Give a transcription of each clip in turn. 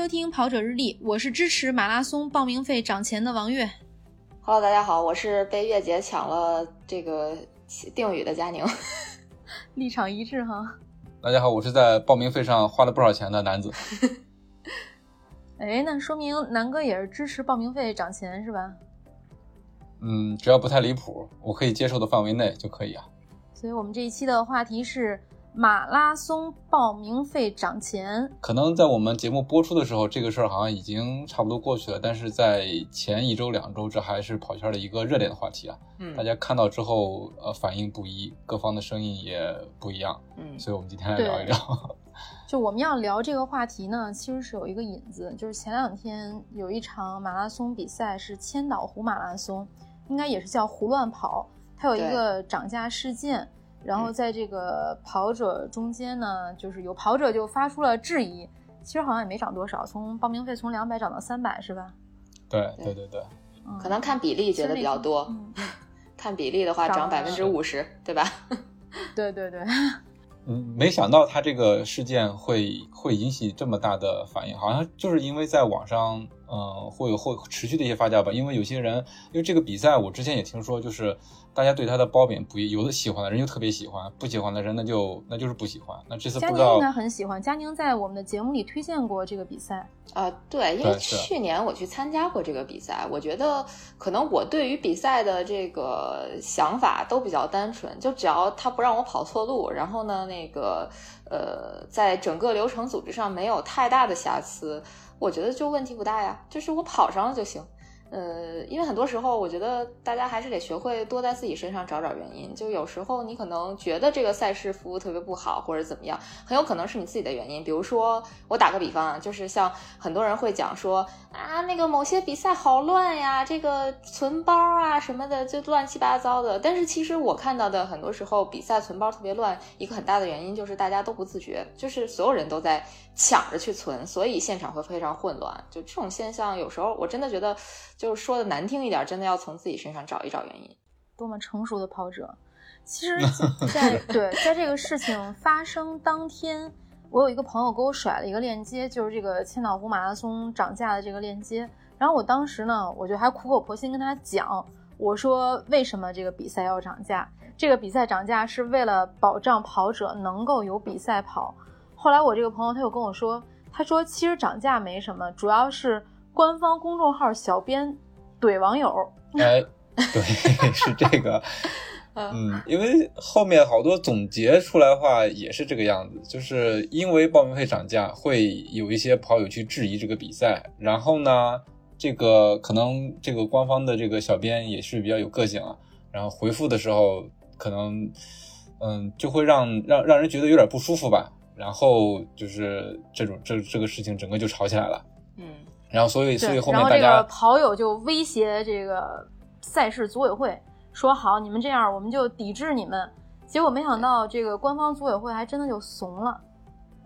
收听跑者日历，我是支持马拉松报名费涨钱的王悦。Hello，大家好，我是被月姐抢了这个定语的佳宁。立场一致哈。大家好，我是在报名费上花了不少钱的男子。哎，那说明南哥也是支持报名费涨钱是吧？嗯，只要不太离谱，我可以接受的范围内就可以啊。所以我们这一期的话题是马拉松报名费涨钱。可能在我们节目播出的时候，这个事儿好像已经差不多过去了，但是在前一周、两周，这还是跑圈的一个热点的话题啊。嗯大家看到之后，呃，反应不一，各方的声音也不一样，嗯所以我们今天来聊一聊。就我们要聊这个话题呢，其实是有一个引子，就是前两天有一场马拉松比赛是千岛湖马拉松，应该也是叫胡乱跑，它有一个涨价事件。然后在这个跑者中间呢，就是有跑者就发出了质疑，其实好像也没涨多少，从报名费从两百涨到三百是吧？对对对对，嗯、可能看比例觉得比较多，嗯、看比例的话涨百分之五十，对吧？对对对。嗯，没想到他这个事件会会引起这么大的反应，好像就是因为在网上，呃，会有会持续的一些发酵吧。因为有些人，因为这个比赛，我之前也听说，就是大家对他的褒贬不一，有的喜欢的人就特别喜欢，不喜欢的人那就那就是不喜欢。那这次不知道，佳宁应该很喜欢。佳宁在我们的节目里推荐过这个比赛。啊、呃，对，因为去年我去参加过这个比赛，我觉得可能我对于比赛的这个想法都比较单纯，就只要他不让我跑错路，然后呢，那个呃，在整个流程组织上没有太大的瑕疵，我觉得就问题不大呀，就是我跑上了就行。呃，因为很多时候，我觉得大家还是得学会多在自己身上找找原因。就有时候你可能觉得这个赛事服务特别不好，或者怎么样，很有可能是你自己的原因。比如说，我打个比方啊，就是像很多人会讲说啊，那个某些比赛好乱呀，这个存包啊什么的就乱七八糟的。但是其实我看到的很多时候比赛存包特别乱，一个很大的原因就是大家都不自觉，就是所有人都在抢着去存，所以现场会非常混乱。就这种现象，有时候我真的觉得。就是说的难听一点，真的要从自己身上找一找原因。多么成熟的跑者！其实 在，在对在这个事情发生当天，我有一个朋友给我甩了一个链接，就是这个千岛湖马拉松涨价的这个链接。然后我当时呢，我就还苦口婆心跟他讲，我说为什么这个比赛要涨价？这个比赛涨价是为了保障跑者能够有比赛跑。后来我这个朋友他又跟我说，他说其实涨价没什么，主要是。官方公众号小编怼网友，哎，对，是这个，嗯，因为后面好多总结出来的话也是这个样子，就是因为报名费涨价，会有一些跑友去质疑这个比赛，然后呢，这个可能这个官方的这个小编也是比较有个性啊，然后回复的时候可能，嗯，就会让让让人觉得有点不舒服吧，然后就是这种这这个事情整个就吵起来了，嗯。然后，所以，所以后面大家，然后这个跑友就威胁这个赛事组委会，说好，你们这样我们就抵制你们。结果没想到，这个官方组委会还真的就怂了，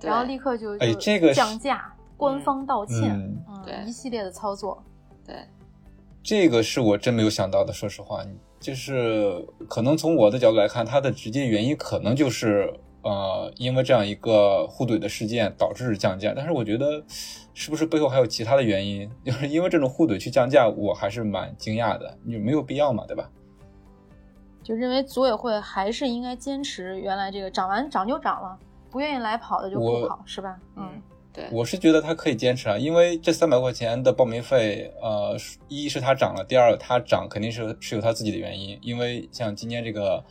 然后立刻就哎，这个降价，官方道歉，嗯，对，一系列的操作。对，这个是我真没有想到的。说实话，就是可能从我的角度来看，它的直接原因可能就是呃，因为这样一个互怼的事件导致降价，但是我觉得。是不是背后还有其他的原因？就 是因为这种互怼去降价，我还是蛮惊讶的。你没有必要嘛，对吧？就认为组委会还是应该坚持原来这个涨完涨就涨了，不愿意来跑的就不跑，是吧？嗯，对。我是觉得他可以坚持啊，因为这三百块钱的报名费，呃，一是他涨了，第二他涨肯定是是有他自己的原因，因为像今年这个。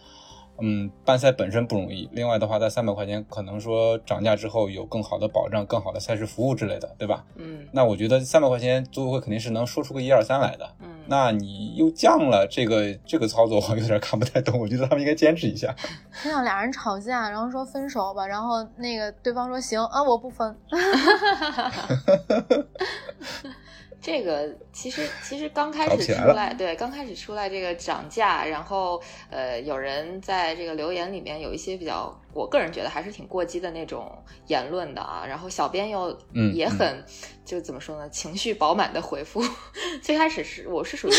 嗯，办赛本身不容易。另外的话，在三百块钱可能说涨价之后有更好的保障、更好的赛事服务之类的，对吧？嗯，那我觉得三百块钱组委会肯定是能说出个一二三来的。嗯，那你又降了，这个这个操作我有点看不太懂。我觉得他们应该坚持一下。就像俩人吵架，然后说分手吧，然后那个对方说行啊，我不分。这个其实其实刚开始出来，对，刚开始出来这个涨价，然后呃，有人在这个留言里面有一些比较，我个人觉得还是挺过激的那种言论的啊。然后小编又也很、嗯嗯、就怎么说呢，情绪饱满的回复。最开始是我是属于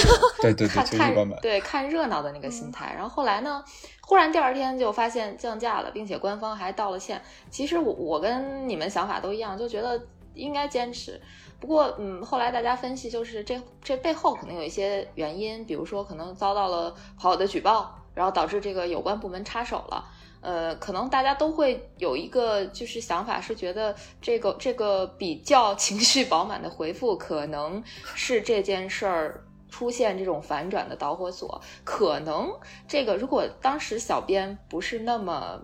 对对对看情绪饱满对看热闹的那个心态，然后后来呢，忽然第二天就发现降价了，并且官方还道了歉。其实我我跟你们想法都一样，就觉得。应该坚持。不过，嗯，后来大家分析，就是这这背后可能有一些原因，比如说可能遭到了跑友的举报，然后导致这个有关部门插手了。呃，可能大家都会有一个就是想法，是觉得这个这个比较情绪饱满的回复，可能是这件事儿出现这种反转的导火索。可能这个如果当时小编不是那么。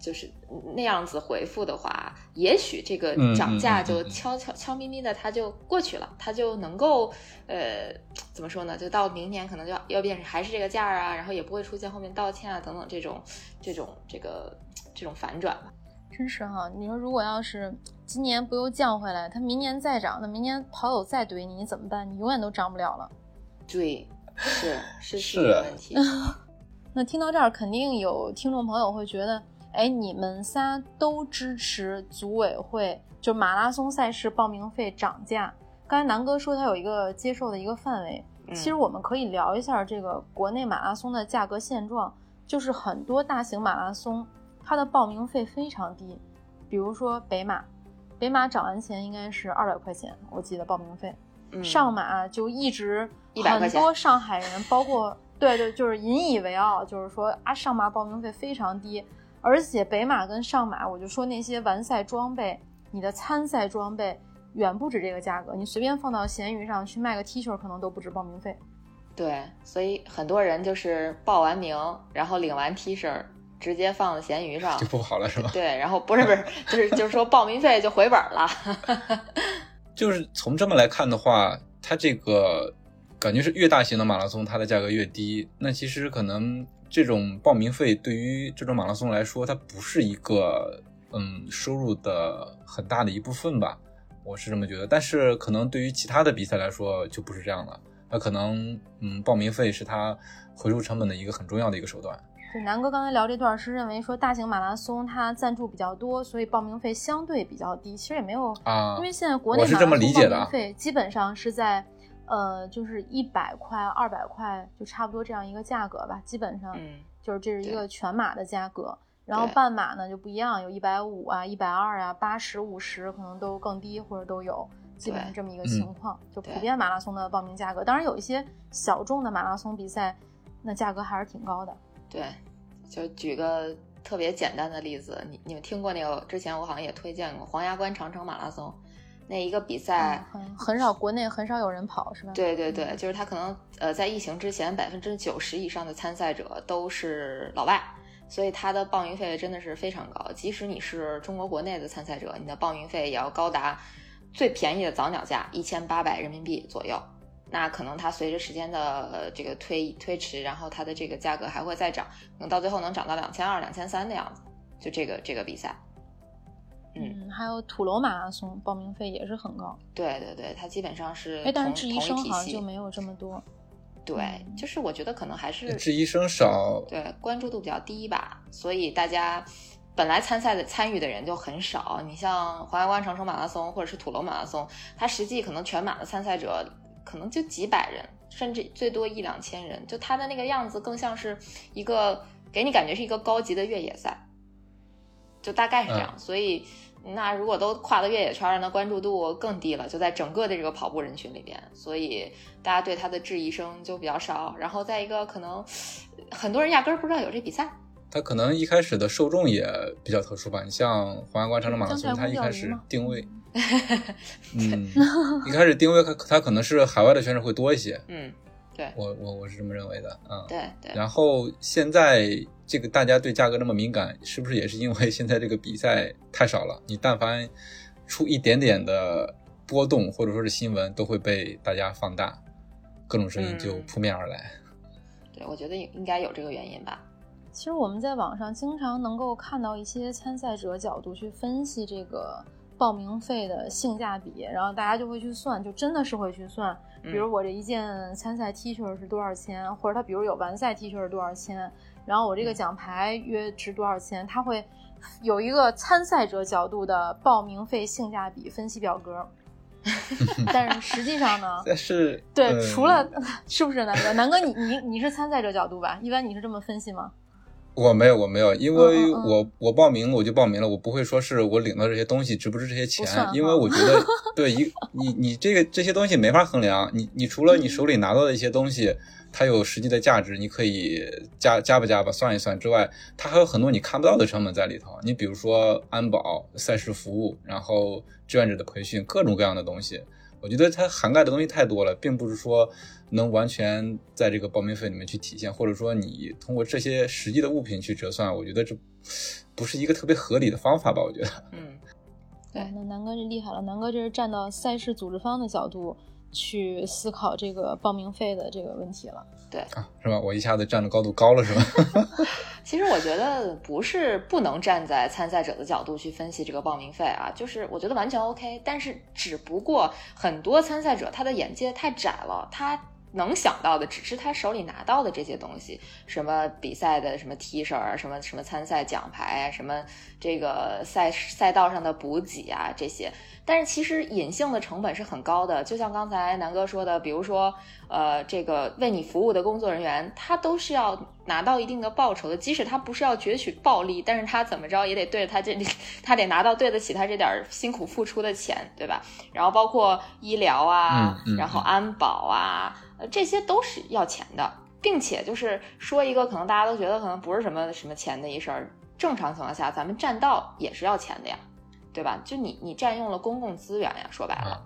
就是那样子回复的话，也许这个涨价就悄悄悄咪咪的，它就过去了，它就能够呃怎么说呢？就到明年可能就要要变成还是这个价啊，然后也不会出现后面道歉啊等等这种这种这个这种反转吧。真是哈，你说如果要是今年不又降回来，它明年再涨，那明年跑友再怼你，你怎么办？你永远都涨不了了。对，是是是问题。那听到这儿，肯定有听众朋友会觉得。哎，你们仨都支持组委会就马拉松赛事报名费涨价。刚才南哥说他有一个接受的一个范围，其实我们可以聊一下这个国内马拉松的价格现状。就是很多大型马拉松，它的报名费非常低，比如说北马，北马涨完钱应该是二百块钱，我记得报名费。上马就一直很多上海人，包括对对，就是引以为傲，就是说啊，上马报名费非常低。而且北马跟上马，我就说那些完赛装备，你的参赛装备远不止这个价格。你随便放到闲鱼上去卖个 T 恤，可能都不止报名费。对，所以很多人就是报完名，然后领完 T 恤，直接放到闲鱼上就不好了，是吧？对，然后不是不是，就是就是说报名费就回本了。就是从这么来看的话，它这个感觉是越大型的马拉松，它的价格越低。那其实可能。这种报名费对于这种马拉松来说，它不是一个嗯收入的很大的一部分吧，我是这么觉得。但是可能对于其他的比赛来说就不是这样了，那可能嗯报名费是它回收成本的一个很重要的一个手段。对，南哥刚才聊这段是认为说大型马拉松它赞助比较多，所以报名费相对比较低。其实也没有啊，因为现在国内马拉松报名费基本上是在。呃，就是一百块、二百块，就差不多这样一个价格吧。基本上，就是这是一个全马的价格。然后半马呢就不一样，有一百五啊、一百二啊、八十五十，可能都更低或者都有，基本上这么一个情况。就普遍马拉松的报名价格，当然有一些小众的马拉松比赛，那价格还是挺高的。对，就举个特别简单的例子，你你们听过那个？之前我好像也推荐过黄崖关长城马拉松。那一个比赛很很少，国内很少有人跑，是吧？对对对，就是他可能呃，在疫情之前，百分之九十以上的参赛者都是老外，所以他的报名费真的是非常高。即使你是中国国内的参赛者，你的报名费也要高达最便宜的早鸟价一千八百人民币左右。那可能它随着时间的这个推推迟，然后它的这个价格还会再涨，可能到最后能涨到两千二、两千三的样子。就这个这个比赛。嗯，还有土楼马拉松报名费也是很高。对对对，它基本上是哎，但是质疑生好像就没有这么多。对，就是我觉得可能还是质医生少，对，关注度比较低吧。所以大家本来参赛的参与的人就很少。你像黄崖关长城马拉松或者是土楼马拉松，它实际可能全马的参赛者可能就几百人，甚至最多一两千人。就它的那个样子，更像是一个给你感觉是一个高级的越野赛，就大概是这样。所以。那如果都跨到越野圈，那关注度更低了，就在整个的这个跑步人群里边，所以大家对他的质疑声就比较少。然后再一个，可能很多人压根儿不知道有这比赛。他可能一开始的受众也比较特殊吧，你像黄崖关长城马拉松，他一开始定位，嗯，一开始定位他他可能是海外的选手会多一些，嗯。对我我我是这么认为的，嗯，对对。然后现在这个大家对价格那么敏感，是不是也是因为现在这个比赛太少了？你但凡出一点点的波动或者说是新闻，都会被大家放大，各种声音就扑面而来。对，我觉得应该有这个原因吧。其实我们在网上经常能够看到一些参赛者角度去分析这个报名费的性价比，然后大家就会去算，就真的是会去算。比如我这一件参赛 T 恤是多少钱，或者他比如有完赛 T 恤是多少钱，然后我这个奖牌约值多少钱，他会有一个参赛者角度的报名费性价比分析表格。但是实际上呢，是对，除了 是不是南哥？南哥，你你你是参赛者角度吧？一般你是这么分析吗？我没有，我没有，因为我我报名我就报名了，我不会说是我领到这些东西值不值这些钱，因为我觉得 对一你你这个这些东西没法衡量，你你除了你手里拿到的一些东西，它有实际的价值，你可以加加不加吧，算一算之外，它还有很多你看不到的成本在里头。你比如说安保、赛事服务，然后志愿者的培训，各种各样的东西，我觉得它涵盖的东西太多了，并不是说。能完全在这个报名费里面去体现，或者说你通过这些实际的物品去折算，我觉得这不是一个特别合理的方法吧？我觉得，嗯，对，那南哥就厉害了，南哥这是站到赛事组织方的角度去思考这个报名费的这个问题了，对，啊，是吧？我一下子站的高度高了，是吧？其实我觉得不是不能站在参赛者的角度去分析这个报名费啊，就是我觉得完全 OK，但是只不过很多参赛者他的眼界太窄了，他。能想到的只是他手里拿到的这些东西，什么比赛的什么 T 恤啊，什么什么参赛奖牌啊，什么这个赛赛道上的补给啊这些。但是其实隐性的成本是很高的，就像刚才南哥说的，比如说，呃，这个为你服务的工作人员，他都是要拿到一定的报酬的，即使他不是要攫取暴利，但是他怎么着也得对着他这里，他得拿到对得起他这点辛苦付出的钱，对吧？然后包括医疗啊，然后安保啊，呃，这些都是要钱的，并且就是说一个可能大家都觉得可能不是什么什么钱的一事儿，正常情况下咱们占道也是要钱的呀。对吧？就你你占用了公共资源呀，说白了，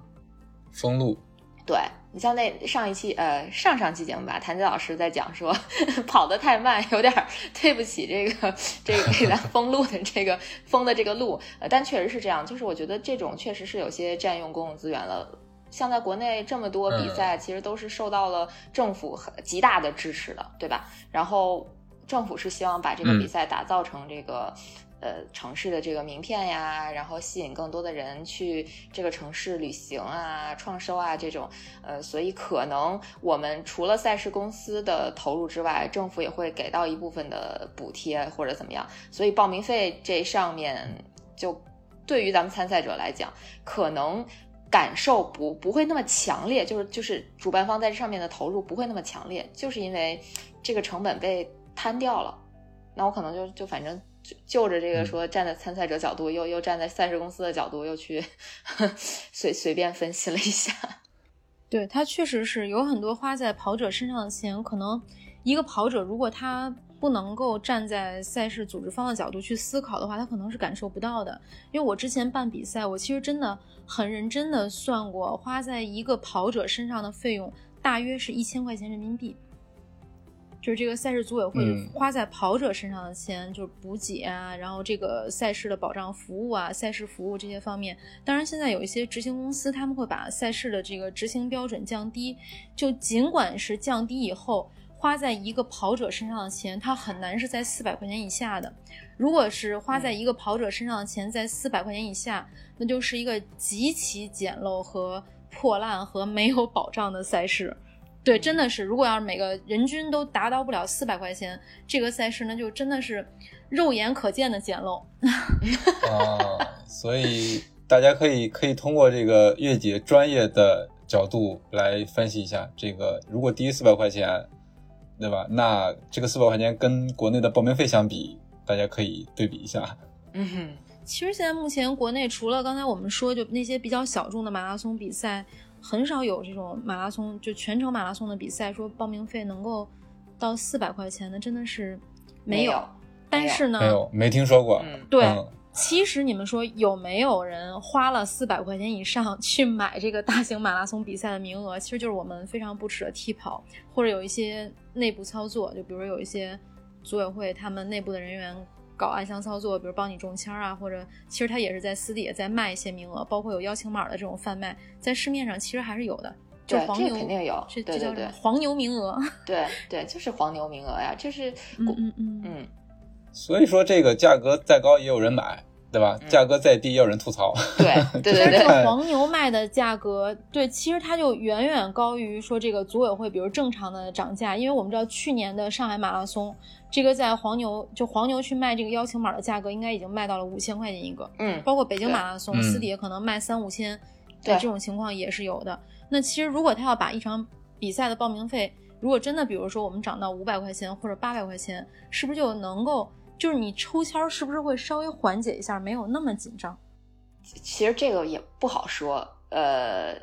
封路。对你像那上一期呃上上期节目吧，谭杰老师在讲说 跑得太慢，有点 对不起这个这个给咱封路的这个封的这个路。呃，但确实是这样，就是我觉得这种确实是有些占用公共资源了。像在国内这么多比赛，其实都是受到了政府很极大的支持的，对吧？然后政府是希望把这个比赛打造成这个。呃，城市的这个名片呀，然后吸引更多的人去这个城市旅行啊、创收啊这种，呃，所以可能我们除了赛事公司的投入之外，政府也会给到一部分的补贴或者怎么样，所以报名费这上面就对于咱们参赛者来讲，可能感受不不会那么强烈，就是就是主办方在这上面的投入不会那么强烈，就是因为这个成本被摊掉了，那我可能就就反正。就就着这个说，站在参赛者角度，又又站在赛事公司的角度，又去 随随便分析了一下。对他确实是有很多花在跑者身上的钱，可能一个跑者如果他不能够站在赛事组织方的角度去思考的话，他可能是感受不到的。因为我之前办比赛，我其实真的很认真的算过，花在一个跑者身上的费用大约是一千块钱人民币。就是这个赛事组委会花在跑者身上的钱，就是补给啊，然后这个赛事的保障服务啊，赛事服务这些方面。当然，现在有一些执行公司，他们会把赛事的这个执行标准降低。就尽管是降低以后，花在一个跑者身上的钱，它很难是在四百块钱以下的。如果是花在一个跑者身上的钱在四百块钱以下，那就是一个极其简陋和破烂和没有保障的赛事。对，真的是，如果要是每个人均都达到不了四百块钱，这个赛事那就真的是肉眼可见的简陋。啊，所以大家可以可以通过这个月姐专业的角度来分析一下，这个如果低于四百块钱，对吧？那这个四百块钱跟国内的报名费相比，大家可以对比一下。嗯哼，其实现在目前国内除了刚才我们说就那些比较小众的马拉松比赛。很少有这种马拉松，就全程马拉松的比赛，说报名费能够到四百块钱的，真的是没有。但是呢，没有，没听说过。嗯对，其实你们说有没有人花了四百块钱以上去买这个大型马拉松比赛的名额？其实就是我们非常不耻的替跑，或者有一些内部操作，就比如有一些组委会他们内部的人员。搞暗箱操作，比如帮你中签啊，或者其实他也是在私底下在卖一些名额，包括有邀请码的这种贩卖，在市面上其实还是有的。就黄牛肯定有，这这叫什么？黄牛名额。对对，就是黄牛名额呀，就是嗯嗯嗯嗯。所以说这个价格再高也有人买。对吧？价格再低，也有人吐槽。对 对对对。这个黄牛卖的价格，对，其实它就远远高于说这个组委会，比如正常的涨价。因为我们知道去年的上海马拉松，这个在黄牛就黄牛去卖这个邀请码的价格，应该已经卖到了五千块钱一个。嗯。包括北京马拉松，私底下可能卖三五千，对这种情况也是有的。那其实如果他要把一场比赛的报名费如果真的，比如说我们涨到五百块钱或者八百块钱，是不是就能够，就是你抽签是不是会稍微缓解一下，没有那么紧张？其实这个也不好说，呃。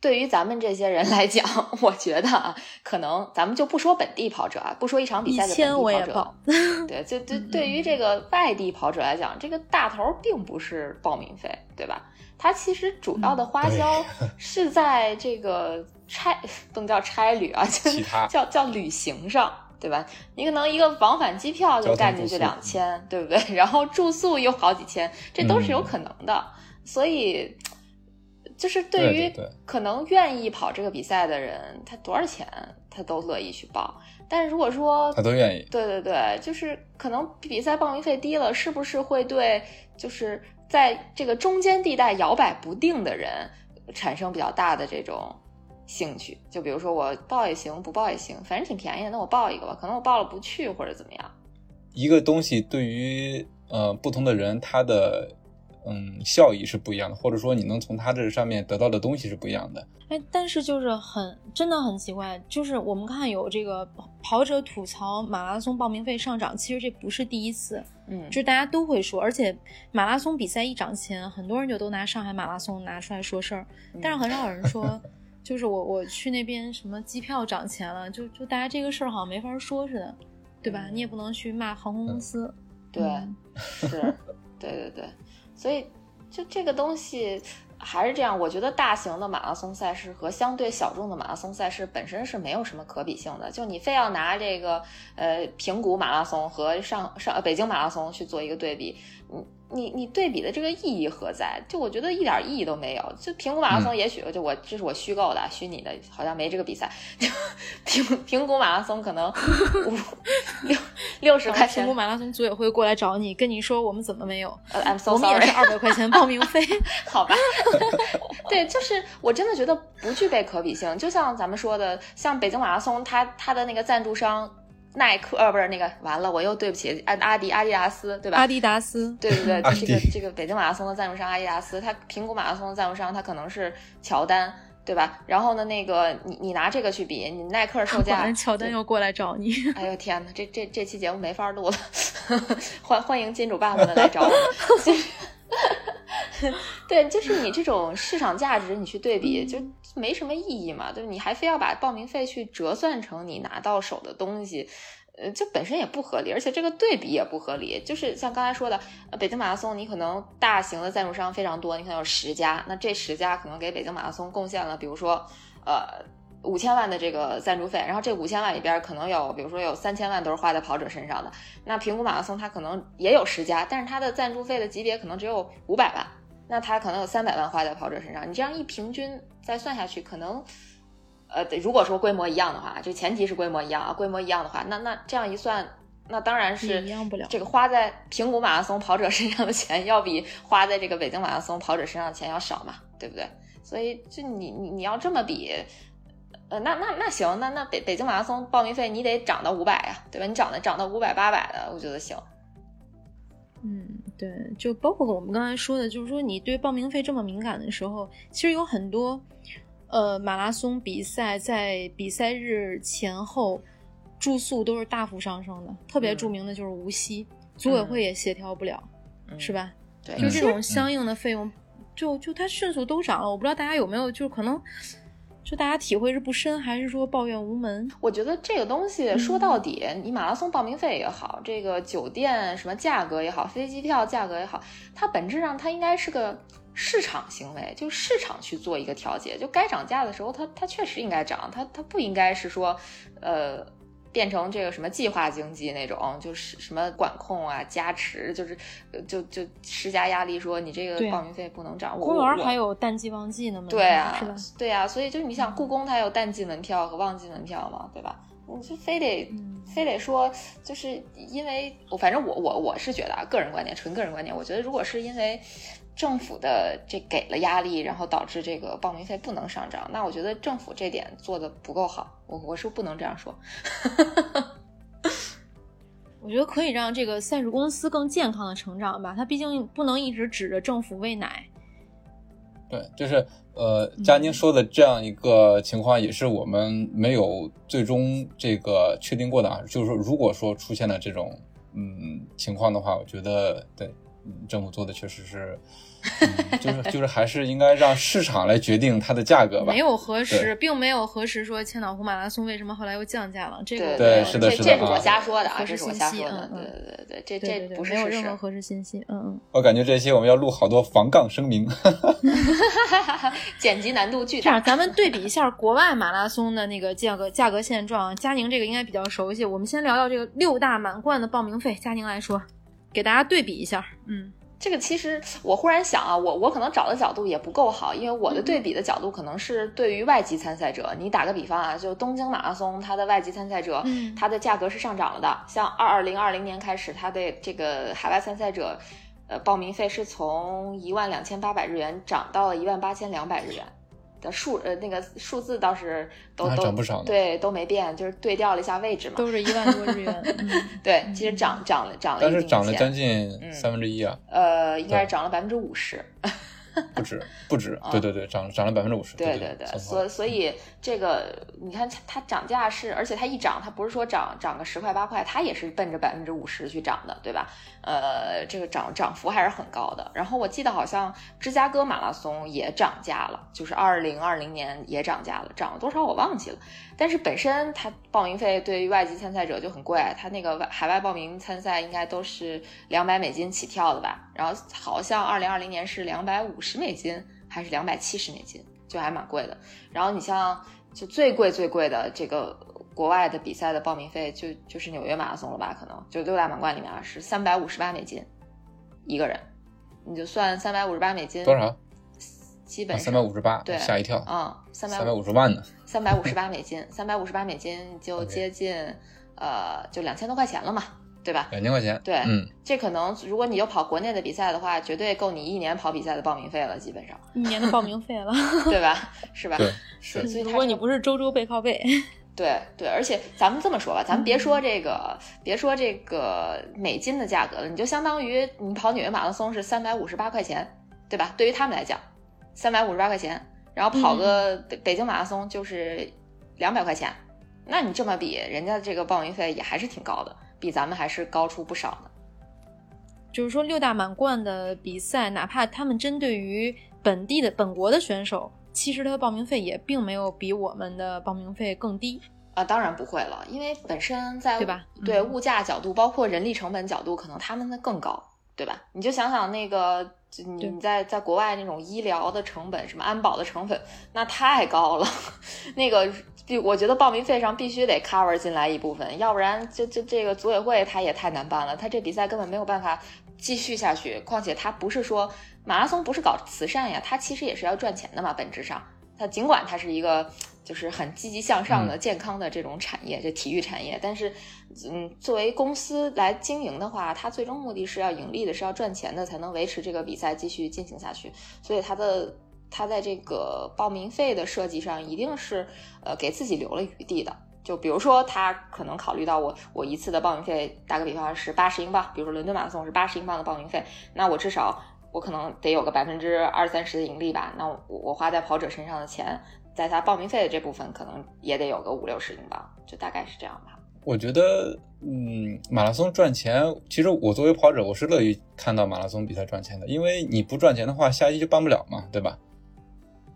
对于咱们这些人来讲，我觉得啊，可能咱们就不说本地跑者啊，不说一场比赛的本地跑者，对，就对，对于这个外地跑者来讲，这个大头并不是报名费，对吧？它其实主要的花销 是在这个差，不能叫差旅啊，叫叫旅行上，对吧？你可能一个往返机票就干进去两千，对不对？然后住宿又好几千，这都是有可能的，所以。就是对于可能愿意跑这个比赛的人，他多少钱他都乐意去报。但是如果说他都愿意，对对对，就是可能比赛报名费低了，是不是会对就是在这个中间地带摇摆不定的人产生比较大的这种兴趣？就比如说我报也行，不报也行，反正挺便宜的，那我报一个吧。可能我报了不去或者怎么样。一个东西对于呃不同的人，它的。嗯，效益是不一样的，或者说你能从它这上面得到的东西是不一样的。哎，但是就是很真的很奇怪，就是我们看有这个跑者吐槽马拉松报名费上涨，其实这不是第一次，嗯，就是大家都会说，而且马拉松比赛一涨钱，很多人就都拿上海马拉松拿出来说事儿，但是很少有人说，就是我我去那边什么机票涨钱了，就就大家这个事儿好像没法说似的，对吧？你也不能去骂航空公司，对，是，对对对。所以，就这个东西还是这样。我觉得大型的马拉松赛事和相对小众的马拉松赛事本身是没有什么可比性的。就你非要拿这个呃平谷马拉松和上上北京马拉松去做一个对比，嗯。你你对比的这个意义何在？就我觉得一点意义都没有。就平谷马拉松，也许就我这是我虚构的、虚拟的，好像没这个比赛。就平平谷马拉松可能五 六六十块钱。平谷马拉松组委会过来找你，跟你说我们怎么没有？I'm so sorry，我们也是二百块钱报名费，好吧？对，就是我真的觉得不具备可比性。就像咱们说的，像北京马拉松，它它的那个赞助商。耐克呃不是那个完了我又对不起阿阿迪阿迪达斯对吧？阿迪达斯对对对，这个这个北京马拉松的赞助商阿迪达斯，它苹果马拉松的赞助商它可能是乔丹对吧？然后呢那个你你拿这个去比，你耐克售价，乔丹又过来找你，哎呦天哪，这这这期节目没法录了，欢欢迎金主爸爸们来找我。对，就是你这种市场价值，你去对比就没什么意义嘛。对，你还非要把报名费去折算成你拿到手的东西，呃，这本身也不合理，而且这个对比也不合理。就是像刚才说的，呃北京马拉松，你可能大型的赞助商非常多，你可能有十家，那这十家可能给北京马拉松贡献了，比如说，呃。五千万的这个赞助费，然后这五千万里边可能有，比如说有三千万都是花在跑者身上的。那平谷马拉松它可能也有十家，但是它的赞助费的级别可能只有五百万，那它可能有三百万花在跑者身上。你这样一平均再算下去，可能，呃，如果说规模一样的话，就前提是规模一样啊，规模一样的话，那那这样一算，那当然是这个花在平谷马拉松跑者身上的钱要比花在这个北京马拉松跑者身上的钱要少嘛，对不对？所以就你你你要这么比。呃，那那那行，那那北北京马拉松报名费你得涨到五百呀，对吧？你涨的涨到五百八百的，我觉得行。嗯，对，就包括我们刚才说的，就是说你对报名费这么敏感的时候，其实有很多呃马拉松比赛在比赛日前后住宿都是大幅上升的，特别著名的就是无锡，组委会也协调不了，是吧？对，就这种相应的费用，就就它迅速都涨了。我不知道大家有没有，就是可能。就大家体会是不深，还是说抱怨无门？我觉得这个东西说到底，你马拉松报名费也好，这个酒店什么价格也好，飞机票价格也好，它本质上它应该是个市场行为，就市场去做一个调节，就该涨价的时候，它它确实应该涨，它它不应该是说，呃。变成这个什么计划经济那种，就是什么管控啊、加持，就是就就施加压力，说你这个报名费不能涨。公园还有淡季旺季呢吗？对啊，是吧？对啊，所以就是你想，故宫它有淡季门票和旺季门票嘛，对吧？你就非得非得说，就是因为我反正我我我是觉得啊，个人观点，纯个人观点，我觉得如果是因为。政府的这给了压力，然后导致这个报名费不能上涨。那我觉得政府这点做的不够好。我我是不能这样说。我觉得可以让这个赛事公司更健康的成长吧。它毕竟不能一直指着政府喂奶。对，就是呃，佳宁说的这样一个情况，也是我们没有最终这个确定过的啊。就是说，如果说出现了这种嗯情况的话，我觉得对，政府做的确实是。就是 就是还是应该让市场来决定它的价格吧。没有核实，并没有核实说千岛湖马拉松为什么后来又降价了。这个对是的，是的，这是我瞎说的啊，这是我瞎说的。对对对，这这不是没有任何核实信息。嗯嗯。我感觉这期我们要录好多防杠声明，剪辑难度巨大。这样，咱们对比一下国外马拉松的那个价格价格现状。佳宁这个应该比较熟悉，我们先聊聊这个六大满贯的报名费。佳宁来说，给大家对比一下。嗯。这个其实我忽然想啊，我我可能找的角度也不够好，因为我的对比的角度可能是对于外籍参赛者。你打个比方啊，就东京马拉松，它的外籍参赛者，它的价格是上涨了的。像二二零二零年开始，它的这个海外参赛者，呃，报名费是从一万两千八百日元涨到了一万八千两百日元。的数呃那个数字倒是都都对都没变，就是对调了一下位置嘛，都是一万多日元。对，其实涨涨了涨了，但是涨了将近三分之一啊。呃，应该是涨了百分之五十。不止不止，对对对，涨涨了百分之五十。对对对，所所以这个你看它它涨价是，而且它一涨，它不是说涨涨个十块八块，它也是奔着百分之五十去涨的，对吧？呃，这个涨涨幅还是很高的。然后我记得好像芝加哥马拉松也涨价了，就是二零二零年也涨价了，涨了多少我忘记了。但是本身它报名费对于外籍参赛者就很贵，它那个外海外报名参赛应该都是两百美金起跳的吧？然后好像二零二零年是两百五十美金还是两百七十美金，就还蛮贵的。然后你像就最贵最贵的这个国外的比赛的报名费，就就是纽约马拉松了吧？可能就六大满贯里面是三百五十八美金一个人，你就算三百五十八美金多少？基本三百五十八，对，吓一跳。嗯，三百五十万呢。三百五十八美金，三百五十八美金就接近，呃，就两千多块钱了嘛，对吧？两千块钱，对，嗯，这可能如果你又跑国内的比赛的话，绝对够你一年跑比赛的报名费了，基本上一年的报名费了，对吧？是吧？对，是。所以如果你不是周周背靠背，对对，而且咱们这么说吧，咱们别说这个，别说这个美金的价格了，你就相当于你跑纽约马拉松是三百五十八块钱，对吧？对于他们来讲，三百五十八块钱。然后跑个北北京马拉松就是两百块钱，那你这么比，人家这个报名费也还是挺高的，比咱们还是高出不少呢。就是说六大满贯的比赛，哪怕他们针对于本地的本国的选手，其实他的报名费也并没有比我们的报名费更低啊。当然不会了，因为本身在对吧？对物价角度，包括人力成本角度，可能他们的更高，对吧？你就想想那个。你你在在国外那种医疗的成本，什么安保的成本，那太高了。那个，我觉得报名费上必须得 cover 进来一部分，要不然这这这个组委会他也太难办了，他这比赛根本没有办法继续下去。况且他不是说马拉松不是搞慈善呀，他其实也是要赚钱的嘛，本质上，他尽管它是一个。就是很积极向上的、健康的这种产业，这体育产业。但是，嗯，作为公司来经营的话，它最终目的是要盈利的，是要赚钱的，才能维持这个比赛继续进行下去。所以，它的它在这个报名费的设计上，一定是呃给自己留了余地的。就比如说，他可能考虑到我我一次的报名费，打个比方是八十英镑，比如说伦敦马拉松是八十英镑的报名费，那我至少我可能得有个百分之二三十的盈利吧。那我我花在跑者身上的钱。在他报名费的这部分，可能也得有个五六十英镑，就大概是这样吧。我觉得，嗯，马拉松赚钱，其实我作为跑者，我是乐于看到马拉松比赛赚钱的，因为你不赚钱的话，下一就办不了嘛，对吧？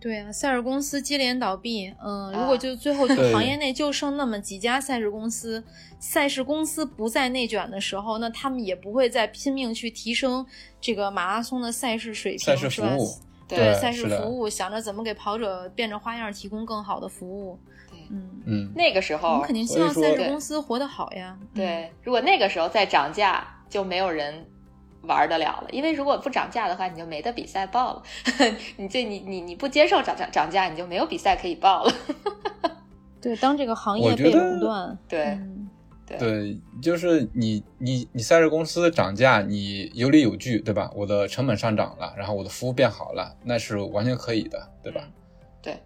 对啊，赛事公司接连倒闭，嗯，如果就最后就 行业内就剩那么几家赛事公司，赛事公司不再内卷的时候，那他们也不会再拼命去提升这个马拉松的赛事水平，赛事服务。对赛事服务，想着怎么给跑者变着花样提供更好的服务。嗯嗯，那个时候我们肯定希望赛事公司活得好呀。对，如果那个时候再涨价，就没有人玩得了了。因为如果不涨价的话，你就没得比赛报了。你这你你你不接受涨涨涨价，你就没有比赛可以报了。对，当这个行业被垄断，对。对，就是你你你赛事公司涨价，你有理有据，对吧？我的成本上涨了，然后我的服务变好了，那是完全可以的，对吧？对，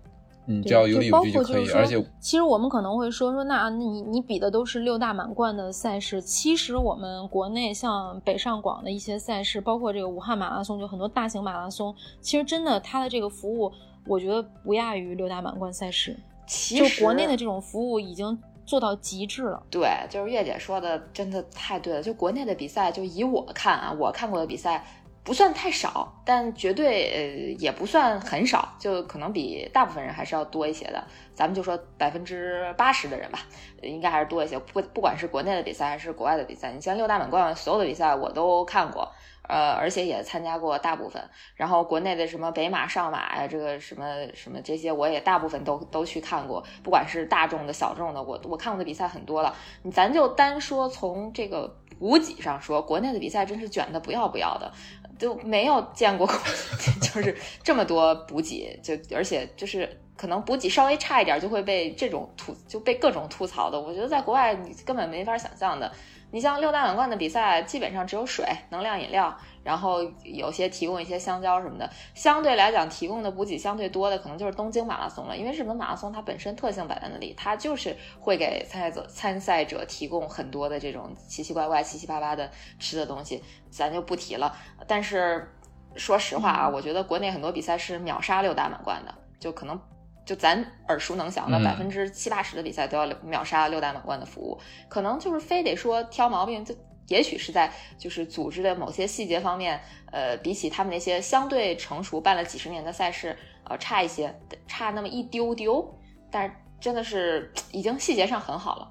你，只要有理有据就可以。而且，其实我们可能会说说，那你你比的都是六大满贯的赛事。其实我们国内像北上广的一些赛事，包括这个武汉马拉松，就很多大型马拉松，其实真的它的这个服务，我觉得不亚于六大满贯赛事。其实，国内的这种服务已经做到极致了。对，就是月姐说的，真的太对了。就国内的比赛，就以我看啊，我看过的比赛。不算太少，但绝对呃也不算很少，就可能比大部分人还是要多一些的。咱们就说百分之八十的人吧，应该还是多一些。不不管是国内的比赛还是国外的比赛，你像六大满贯所有的比赛我都看过，呃，而且也参加过大部分。然后国内的什么北马、上马呀，这个什么什么这些，我也大部分都都去看过。不管是大众的小众的，我我看过的比赛很多了。咱就单说从这个补给上说，国内的比赛真是卷的不要不要的。就没有见过，就是这么多补给，就而且就是可能补给稍微差一点就会被这种吐，就被各种吐槽的。我觉得在国外你根本没法想象的。你像六大满贯的比赛，基本上只有水、能量饮料，然后有些提供一些香蕉什么的。相对来讲，提供的补给相对多的，可能就是东京马拉松了。因为日本马拉松它本身特性摆在那里，它就是会给参赛者参赛者提供很多的这种奇奇怪怪、七七八八的吃的东西，咱就不提了。但是说实话啊，我觉得国内很多比赛是秒杀六大满贯的，就可能。就咱耳熟能详的百分之七八十的比赛都要秒杀六大满贯的服务，可能就是非得说挑毛病，就也许是在就是组织的某些细节方面，呃，比起他们那些相对成熟办了几十年的赛事，呃，差一些，差那么一丢丢，但是真的是已经细节上很好了，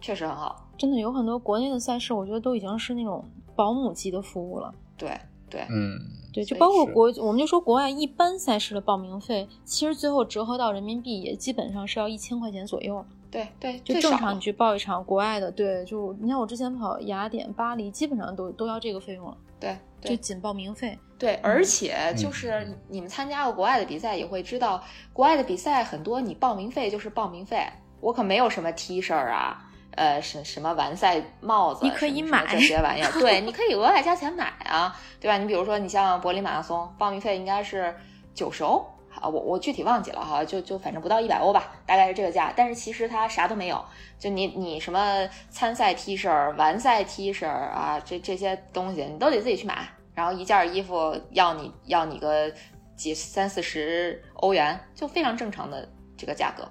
确实很好，真的有很多国内的赛事，我觉得都已经是那种保姆级的服务了，对对，嗯。对，就包括国，我们就说国外一般赛事的报名费，其实最后折合到人民币也基本上是要一千块钱左右。对对，就正常你去报一场国外的，对，就你像我之前跑雅典、巴黎，基本上都都要这个费用了。对，就仅报名费。对，而且就是你们参加过国外的比赛，也会知道国外的比赛很多，你报名费就是报名费，我可没有什么 T 恤啊。呃，什什么完赛帽子，你可以买这些玩意儿。对，你可以额外加钱买啊，对吧？你比如说，你像柏林马拉松，报名费应该是九十欧，啊，我我具体忘记了哈，就就反正不到一百欧吧，大概是这个价。但是其实它啥都没有，就你你什么参赛 T 恤、完赛 T 恤啊，这这些东西你都得自己去买，然后一件衣服要你要你个几三四十欧元，就非常正常的这个价格。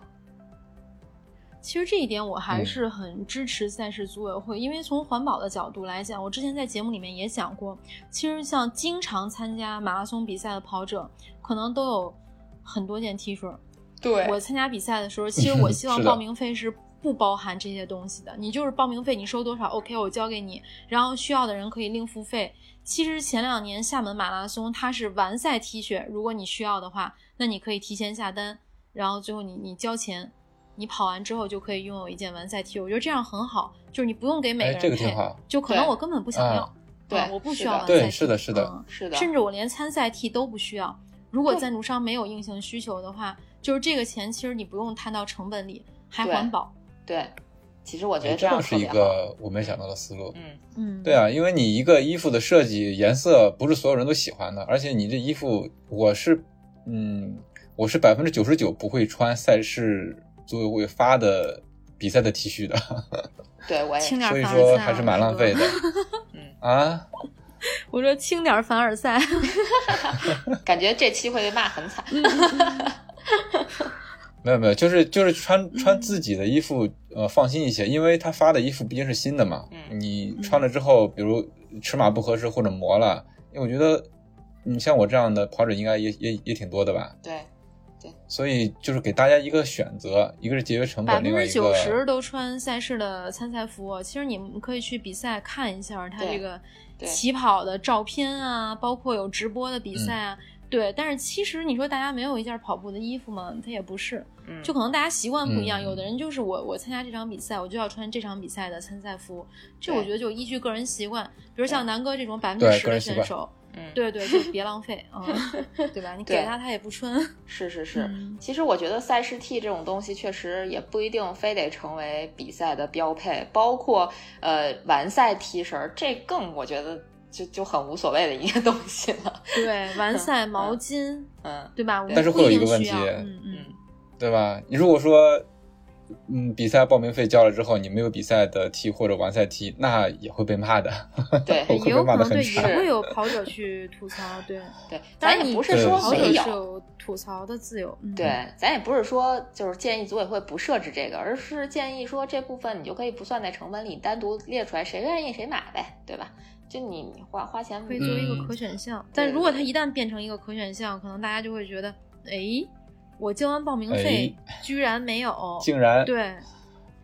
其实这一点我还是很支持赛事组委会，因为从环保的角度来讲，我之前在节目里面也讲过，其实像经常参加马拉松比赛的跑者，可能都有很多件 T 恤。对我参加比赛的时候，其实我希望报名费是不包含这些东西的，你就是报名费你收多少，OK，我交给你，然后需要的人可以另付费。其实前两年厦门马拉松它是完赛 T 恤，如果你需要的话，那你可以提前下单，然后最后你你交钱。你跑完之后就可以拥有一件完赛 T，我觉得这样很好，就是你不用给每个人配，就可能我根本不想要，对，我不需要完赛 T，对，是的，是的，是的，甚至我连参赛 T 都不需要。如果赞助商没有硬性需求的话，就是这个钱其实你不用摊到成本里，还环保。对，其实我觉得这样是一个我没想到的思路。嗯嗯，对啊，因为你一个衣服的设计颜色不是所有人都喜欢的，而且你这衣服，我是，嗯，我是百分之九十九不会穿赛事。组委会发的比赛的 T 恤的，对，我也所以说还是蛮浪费的。嗯啊，我说轻点凡尔赛，感觉这期会被骂很惨。没有没有，就是就是穿穿自己的衣服，呃，放心一些，因为他发的衣服毕竟是新的嘛。嗯，你穿了之后，比如尺码不合适或者磨了，因为我觉得你像我这样的跑者应该也也也挺多的吧？对。所以就是给大家一个选择，一个是节约成本，另外一个百分之九十都穿赛事的参赛服。其实你们可以去比赛看一下他这个起跑的照片啊，包括有直播的比赛啊。对，但是其实你说大家没有一件跑步的衣服吗？他也不是，就可能大家习惯不一样。有的人就是我，我参加这场比赛，我就要穿这场比赛的参赛服。这我觉得就依据个人习惯，比如像南哥这种百分之十的选手。嗯，对对，就别浪费啊，对吧？你给他，他也不穿。是是是，其实我觉得赛事 T 这种东西确实也不一定非得成为比赛的标配，包括呃完赛 T 恤，这更我觉得就就很无所谓的一个东西了。对，完赛毛巾，嗯，对吧？但是会有一个问题，嗯嗯，对吧？你如果说。嗯，比赛报名费交了之后，你没有比赛的踢或者完赛踢，那也会被骂的。对，也有可能对，也会有 跑者去吐槽。对 对，咱也不是说跑者是有吐槽的自由。对，咱也不是说就是建议组委会不设置这个，而是建议说这部分你就可以不算在成本里，单独列出来，谁愿意谁买呗，对吧？就你花花钱可以作为一个可选项。但如果它一旦变成一个可选项，可能大家就会觉得，哎。我交完报名费，居然没有，竟然对，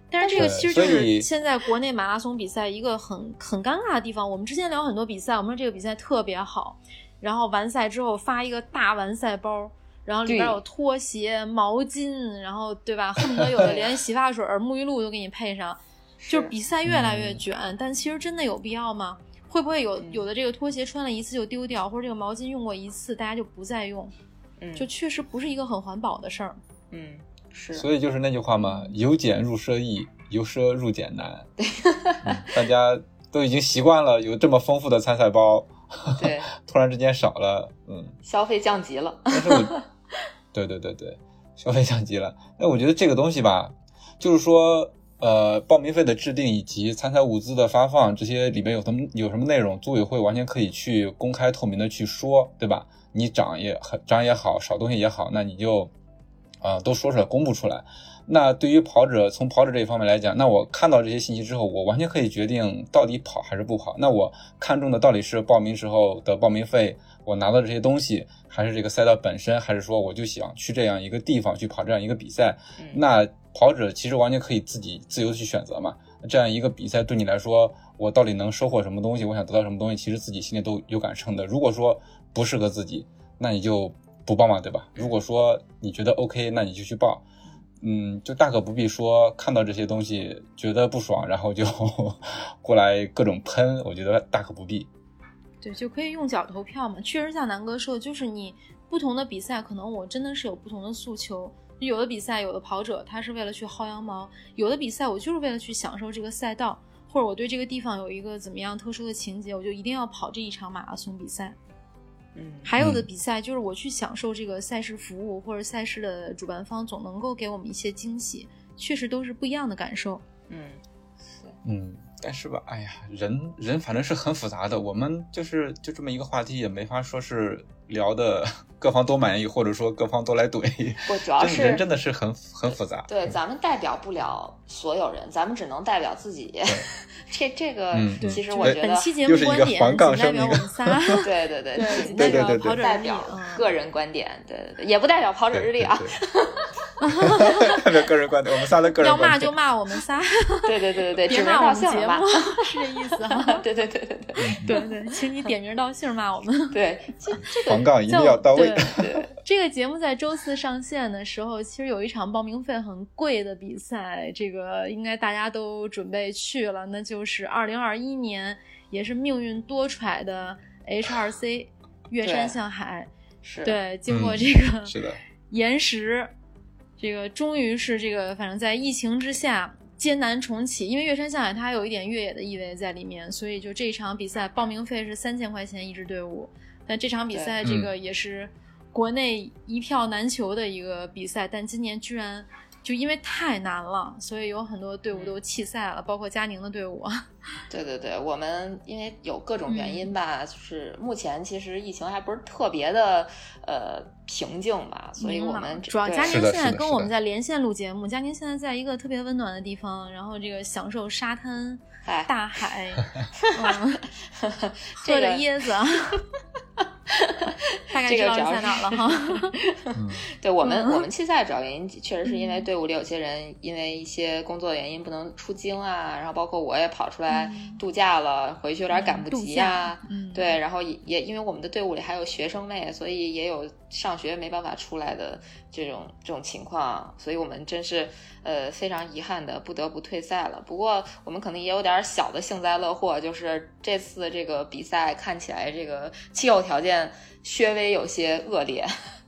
但是这个其实就是现在国内马拉松比赛一个很很尴尬的地方。我们之前聊很多比赛，我们说这个比赛特别好，然后完赛之后发一个大完赛包，然后里边有拖鞋、毛巾，然后对吧？恨不得有的连洗发水、沐浴露都给你配上，就是比赛越来越卷。但其实真的有必要吗？会不会有有的这个拖鞋穿了一次就丢掉，或者这个毛巾用过一次大家就不再用？就确实不是一个很环保的事儿，嗯，是，所以就是那句话嘛，由俭入奢易，由奢入俭难。大家都已经习惯了有这么丰富的参赛包，对，突然之间少了，嗯，消费降级了。但是我，对对对对，消费降级了。那我觉得这个东西吧，就是说，呃，报名费的制定以及参赛物资的发放，这些里面有什么有什么内容，组委会完全可以去公开透明的去说，对吧？你涨也很涨也好，少东西也好，那你就，啊，都说出来，公布出来。那对于跑者，从跑者这一方面来讲，那我看到这些信息之后，我完全可以决定到底跑还是不跑。那我看中的到底是报名时候的报名费，我拿到这些东西，还是这个赛道本身，还是说我就想去这样一个地方去跑这样一个比赛？那跑者其实完全可以自己自由去选择嘛。这样一个比赛对你来说，我到底能收获什么东西？我想得到什么东西？其实自己心里都有杆秤的。如果说，不适合自己，那你就不报嘛，对吧？如果说你觉得 OK，那你就去报，嗯，就大可不必说看到这些东西觉得不爽，然后就 过来各种喷，我觉得大可不必。对，就可以用脚投票嘛。确实像南哥说的，就是你不同的比赛，可能我真的是有不同的诉求。有的比赛，有的跑者他是为了去薅羊毛；有的比赛，我就是为了去享受这个赛道，或者我对这个地方有一个怎么样特殊的情节，我就一定要跑这一场马拉松比赛。还有的比赛就是我去享受这个赛事服务，或者赛事的主办方总能够给我们一些惊喜，确实都是不一样的感受。嗯，嗯，但是吧，哎呀，人人反正是很复杂的，我们就是就这么一个话题，也没法说是。聊的 各方都满意，或者说各方都来怼，不主 要是人真的是很很复杂。对，咱们代表不了所有人，咱们只能代表自己。这这个其实我觉得本期节目观点仅代表我们仨。对对对，仅代表跑者代表个人观点，对对对，也不代表跑者日历啊。代表个人观点，我们仨的个人。要骂就骂我们仨。对对对对对，别骂我们节目，是这意思哈。对对对对对对对，请你点名道姓骂我们。对，这这个。一定要到位。这个节目在周四上线的时候，其实有一场报名费很贵的比赛，这个应该大家都准备去了，那就是二零二一年也是命运多舛的 HRC 越山向海。是对，经过这个是的延时，这个终于是这个，反正在疫情之下艰难重启。因为月山向海它有一点越野的意味在里面，所以就这一场比赛报名费是三千块钱一支队伍。但这场比赛，这个也是国内一票难求的一个比赛，但今年居然就因为太难了，所以有很多队伍都弃赛了，包括佳宁的队伍。对对对，我们因为有各种原因吧，就是目前其实疫情还不是特别的呃平静吧，所以我们主要佳宁现在跟我们在连线录节目，佳宁现在在一个特别温暖的地方，然后这个享受沙滩、大海 喝着椰子。大概知道在哪了哈。对我们，我们弃赛主要原因确实是因为队伍里有些人因为一些工作原因不能出京啊，然后包括我也跑出来度假了，回去有点赶不及啊。对，然后也也因为我们的队伍里还有学生妹，所以也有上学没办法出来的这种这种情况，所以我们真是呃非常遗憾的不得不退赛了。不过我们可能也有点小的幸灾乐祸，就是这次这个比赛看起来这个气候条件。稍微有些恶劣，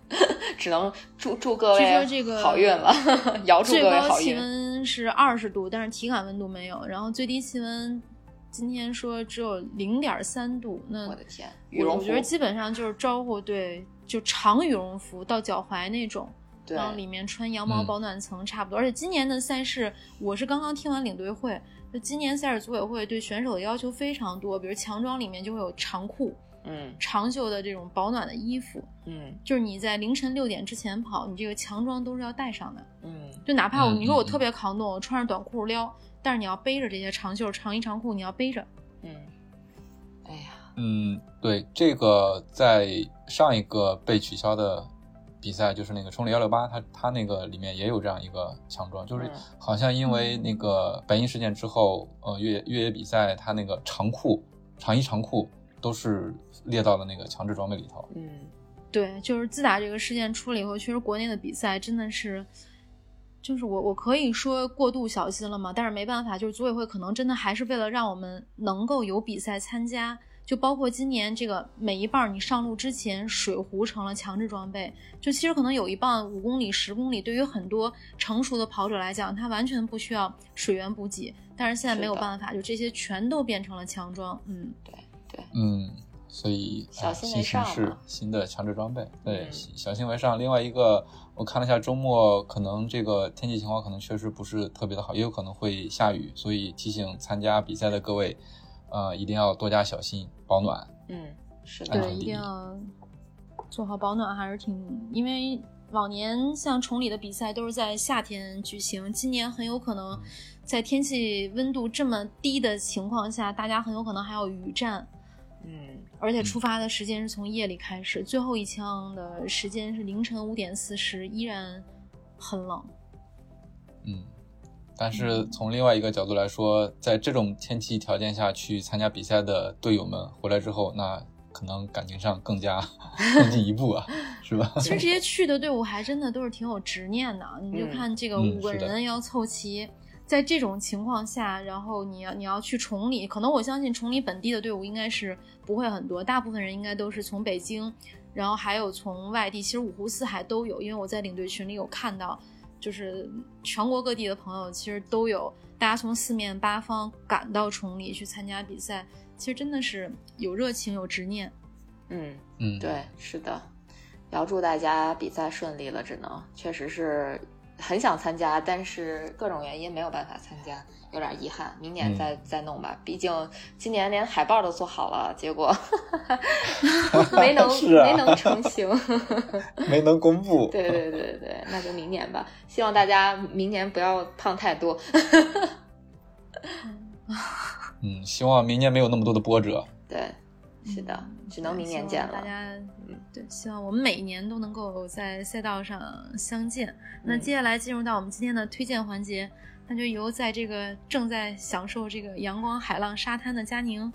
只能祝祝各位好运了。遥祝各位好运。最高气温是二十度，但是体感温度没有。然后最低气温今天说只有零点三度。那我的天，羽绒服，我觉得基本上就是招呼对，就长羽绒服到脚踝那种。然后里面穿羊毛保暖层差不多。而且今年的赛事，我是刚刚听完领队会，就今年赛事组委会对选手的要求非常多，比如强装里面就会有长裤，嗯，长袖的这种保暖的衣服，嗯，就是你在凌晨六点之前跑，你这个强装都是要带上的，嗯，就哪怕我你说我特别抗冻，我穿着短裤撩，但是你要背着这些长袖长衣长裤，你要背着，嗯，哎呀，嗯，对，这个在上一个被取消的。比赛就是那个冲力幺六八，它它那个里面也有这样一个强装，就是好像因为那个白银事件之后，呃，越越野比赛它那个长裤、长衣长裤都是列到了那个强制装备里头。嗯，对，就是自打这个事件出了以后，确实国内的比赛真的是，就是我我可以说过度小心了嘛，但是没办法，就是组委会可能真的还是为了让我们能够有比赛参加。就包括今年这个每一棒，你上路之前水壶成了强制装备。就其实可能有一棒五公里、十公里，对于很多成熟的跑者来讲，他完全不需要水源补给。但是现在没有办法，就这些全都变成了强装。嗯，对对，嗯，所以小心为上是新的强制装备，对，小心为上。另外一个，我看了一下周末，可能这个天气情况可能确实不是特别的好，也有可能会下雨，所以提醒参加比赛的各位。呃，一定要多加小心保暖。嗯，是的，对，一定要做好保暖，还是挺。因为往年像崇礼的比赛都是在夏天举行，今年很有可能在天气温度这么低的情况下，大家很有可能还要雨战。嗯，而且出发的时间是从夜里开始，最后一枪的时间是凌晨五点四十，依然很冷。嗯。但是从另外一个角度来说，在这种天气条件下去参加比赛的队友们回来之后，那可能感情上更加 更进一步啊，是吧？其实这些去的队伍还真的都是挺有执念的。你就看这个五个人要凑齐，在这种情况下，然后你要你要去崇礼，可能我相信崇礼本地的队伍应该是不会很多，大部分人应该都是从北京，然后还有从外地，其实五湖四海都有，因为我在领队群里有看到。就是全国各地的朋友，其实都有，大家从四面八方赶到崇礼去参加比赛，其实真的是有热情有执念。嗯嗯，对，是的，要祝大家比赛顺利了，只能确实是很想参加，但是各种原因没有办法参加。有点遗憾，明年再再弄吧。毕竟今年连海报都做好了，结果 没能 没能成型，没能公布。对对对对，那就明年吧。希望大家明年不要胖太多。嗯，希望明年没有那么多的波折。对，是的，只能明年见了。大家，嗯，对，希望我们每年都能够在赛道上相见。那接下来进入到我们今天的推荐环节。那就由在这个正在享受这个阳光、海浪、沙滩的佳宁，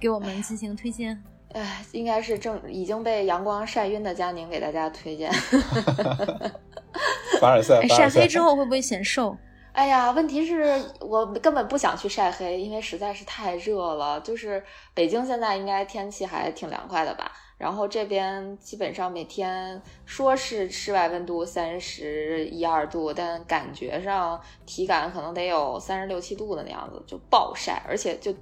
给我们进行推荐。哎，应该是正已经被阳光晒晕的佳宁给大家推荐。凡尔赛，晒黑之后会不会显瘦？哎呀，问题是我根本不想去晒黑，因为实在是太热了。就是北京现在应该天气还挺凉快的吧？然后这边基本上每天说是室外温度三十一二度，但感觉上体感可能得有三十六七度的那样子，就暴晒，而且就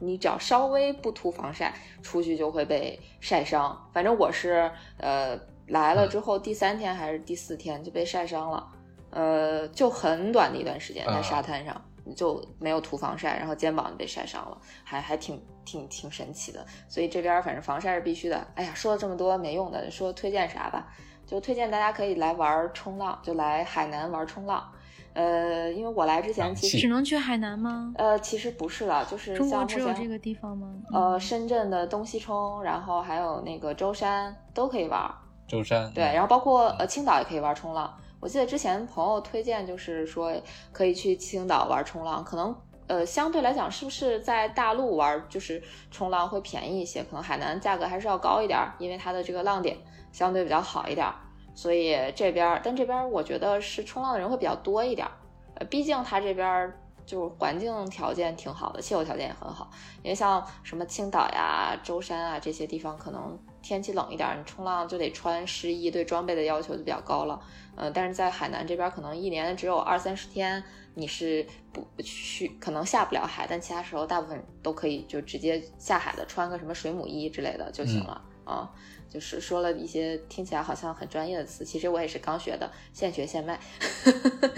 你只要稍微不涂防晒，出去就会被晒伤。反正我是呃来了之后第三天还是第四天就被晒伤了，呃，就很短的一段时间在沙滩上。就没有涂防晒，然后肩膀就被晒伤了，还还挺挺挺神奇的。所以这边反正防晒是必须的。哎呀，说了这么多没用的，说推荐啥吧？就推荐大家可以来玩冲浪，就来海南玩冲浪。呃，因为我来之前其实只能去海南吗？呃，其实不是了，就是中国只有这个地方吗？呃，深圳的东西冲，然后还有那个舟山都可以玩。舟山对，然后包括呃青岛也可以玩冲浪。我记得之前朋友推荐，就是说可以去青岛玩冲浪，可能呃相对来讲，是不是在大陆玩就是冲浪会便宜一些？可能海南价格还是要高一点，因为它的这个浪点相对比较好一点，所以这边，但这边我觉得是冲浪的人会比较多一点，呃，毕竟它这边就是环境条件挺好的，气候条件也很好，因为像什么青岛呀、舟山啊这些地方，可能天气冷一点，你冲浪就得穿湿衣，对装备的要求就比较高了。嗯，但是在海南这边，可能一年只有二三十天你是不去，可能下不了海，但其他时候大部分都可以就直接下海的，穿个什么水母衣之类的就行了。啊，就是说了一些听起来好像很专业的词，其实我也是刚学的，现学现卖。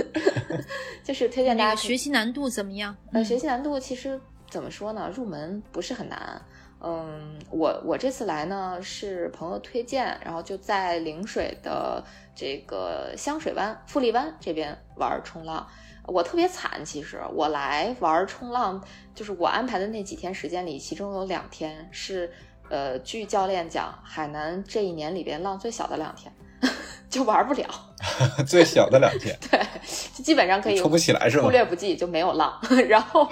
就是推荐大家学习难度怎么样？呃，学习难度其实怎么说呢？入门不是很难。嗯，我我这次来呢是朋友推荐，然后就在陵水的这个香水湾、富丽湾这边玩冲浪。我特别惨，其实我来玩冲浪，就是我安排的那几天时间里，其中有两天是，呃，据教练讲，海南这一年里边浪最小的两天，就玩不了。最小的两天，对，就基本上可以冲不起来是吗？忽略不计，就没有浪，然后。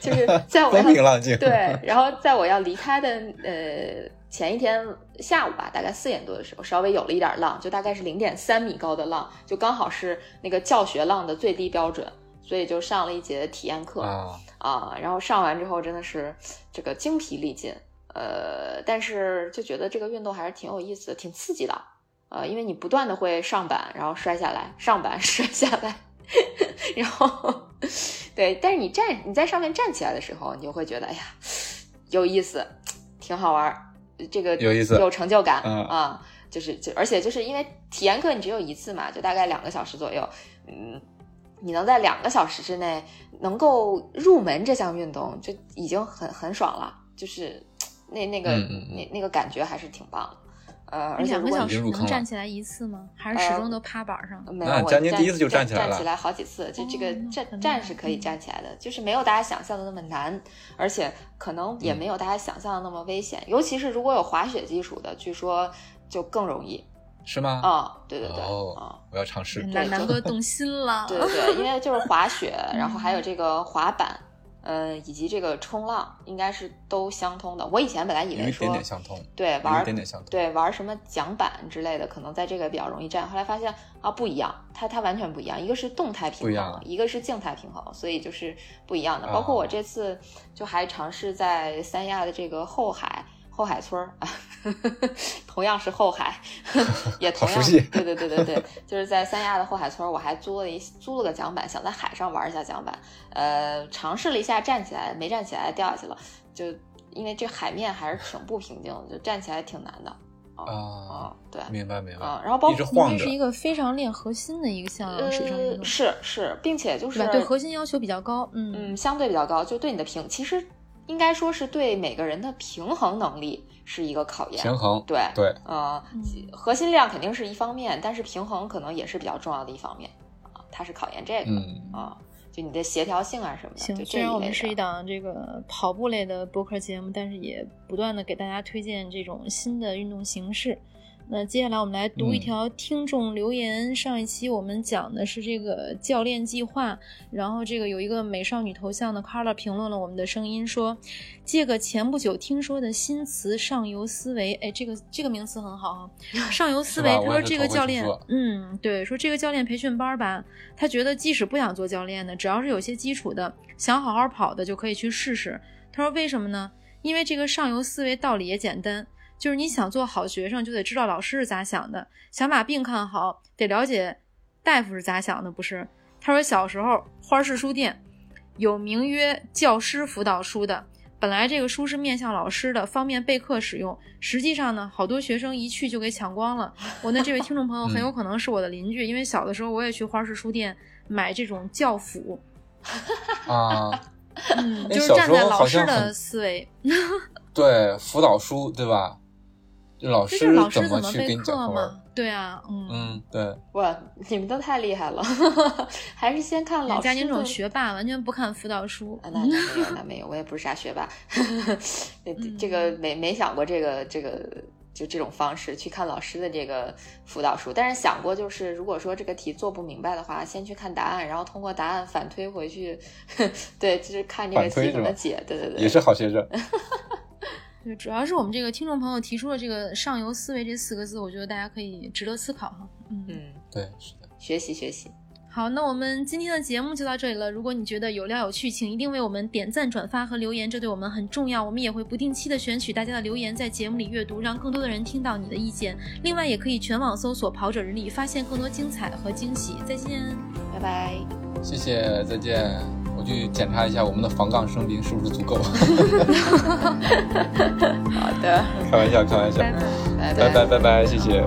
就是在我风平浪静对，然后在我要离开的呃前一天下午吧，大概四点多的时候，稍微有了一点浪，就大概是零点三米高的浪，就刚好是那个教学浪的最低标准，所以就上了一节体验课啊啊，然后上完之后真的是这个精疲力尽，呃，但是就觉得这个运动还是挺有意思的，挺刺激的，呃，因为你不断的会上板，然后摔下来，上板 摔下来，然后。对，但是你站你在上面站起来的时候，你就会觉得哎呀，有意思，挺好玩，这个有意思，有成就感啊，就是就而且就是因为体验课你只有一次嘛，就大概两个小时左右，嗯，你能在两个小时之内能够入门这项运动，就已经很很爽了，就是那那个那那个感觉还是挺棒的。呃，两个小时能站起来一次吗？还是始终都趴板上？没有，我站第一次就站起来了。站起来好几次，就这个站站是可以站起来的，就是没有大家想象的那么难，而且可能也没有大家想象的那么危险。尤其是如果有滑雪基础的，据说就更容易。是吗？啊，对对对，啊，我要尝试。南南哥动心了。对对对，因为就是滑雪，然后还有这个滑板。呃，以及这个冲浪应该是都相通的。我以前本来以为说，对玩对玩什么桨板之类的，可能在这个比较容易站。后来发现啊，不一样，它它完全不一样。一个是动态平衡，一个是静态平衡，所以就是不一样的。包括我这次就还尝试在三亚的这个后海。后海村儿啊，同样是后海，也同样对对对对对，就是在三亚的后海村儿，我还租了一租了个桨板，想在海上玩一下桨板。呃，尝试了一下站起来，没站起来掉下去了，就因为这海面还是挺不平静，就站起来挺难的。啊，对，明白明白。然后包括这是一个非常练核心的一个项水上运动，是是，并且就是对核心要求比较高，嗯嗯，相对比较高，就对你的平其实。应该说是对每个人的平衡能力是一个考验。平衡，对对，呃，核心量肯定是一方面，但是平衡可能也是比较重要的一方面啊，它是考验这个啊，就你的协调性啊什么的。行，虽然我们是一档这个跑步类的播客节目，但是也不断的给大家推荐这种新的运动形式。那接下来我们来读一条听众留言。上一期我们讲的是这个教练计划，然后这个有一个美少女头像的 Carla 评论了我们的声音，说借个前不久听说的新词“上游思维”，哎，这个这个名词很好啊，“ 上游思维”。他说这个教练，嗯，对，说这个教练培训班吧，他觉得即使不想做教练的，只要是有些基础的，想好好跑的就可以去试试。他说为什么呢？因为这个上游思维道理也简单。就是你想做好学生，就得知道老师是咋想的；想把病看好，得了解大夫是咋想的，不是？他说小时候花市书店有名曰教师辅导书的，本来这个书是面向老师的，方便备课使用。实际上呢，好多学生一去就给抢光了。我那这位听众朋友很有可能是我的邻居，因为小的时候我也去花市书店买这种教辅。啊，嗯，就是站在老师的思维。对，辅导书，对吧？老师怎么去给你讲吗？对啊，嗯嗯，对。哇，你们都太厉害了，还是先看老师。家您这种学霸完全不看辅导书。那那没有，那没有，我也不是啥学霸。这个没没想过这个这个就这种方式去看老师的这个辅导书，但是想过就是如果说这个题做不明白的话，先去看答案，然后通过答案反推回去。对，就是看这个题怎么解。对对对，也是好学生。对，主要是我们这个听众朋友提出了这个“上游思维”这四个字，我觉得大家可以值得思考哈。嗯嗯，对，是的，学习学习。好，那我们今天的节目就到这里了。如果你觉得有料有趣，请一定为我们点赞、转发和留言，这对我们很重要。我们也会不定期的选取大家的留言，在节目里阅读，让更多的人听到你的意见。另外，也可以全网搜索“跑者日历”，发现更多精彩和惊喜。再见，拜拜。谢谢，再见。去检查一下我们的防杠声频是不是足够。好的，开玩笑，开玩笑，拜拜拜拜拜，谢谢。